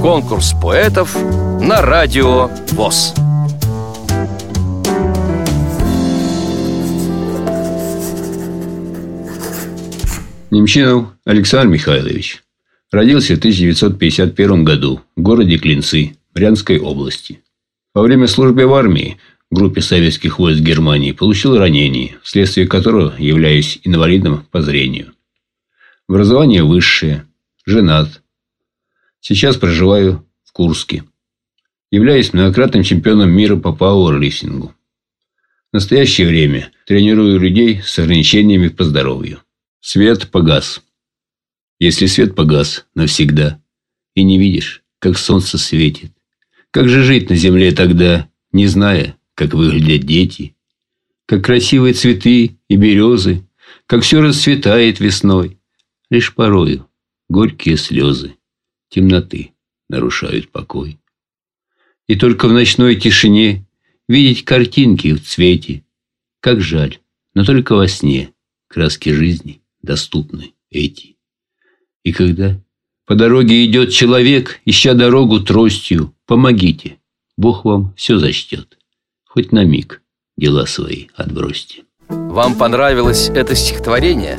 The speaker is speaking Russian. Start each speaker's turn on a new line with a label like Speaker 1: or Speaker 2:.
Speaker 1: Конкурс поэтов на радио ВОЗ.
Speaker 2: Немчинов Александр Михайлович родился в 1951 году в городе Клинцы Брянской области. Во время службы в армии в группе советских войск Германии получил ранение, вследствие которого являюсь инвалидом по зрению. Образование высшее, женат. Сейчас проживаю в Курске. Являюсь многократным чемпионом мира по пауэрлифтингу. В настоящее время тренирую людей с ограничениями по здоровью. Свет погас. Если свет погас навсегда, и не видишь, как солнце светит, как же жить на земле тогда, не зная, как выглядят дети, как красивые цветы и березы, как все расцветает весной. Лишь порою горькие слезы темноты нарушают покой. И только в ночной тишине видеть картинки в цвете. Как жаль, но только во сне краски жизни доступны эти. И когда по дороге идет человек, ища дорогу тростью, помогите, Бог вам все зачтет. Хоть на миг дела свои отбросьте.
Speaker 1: Вам понравилось это стихотворение?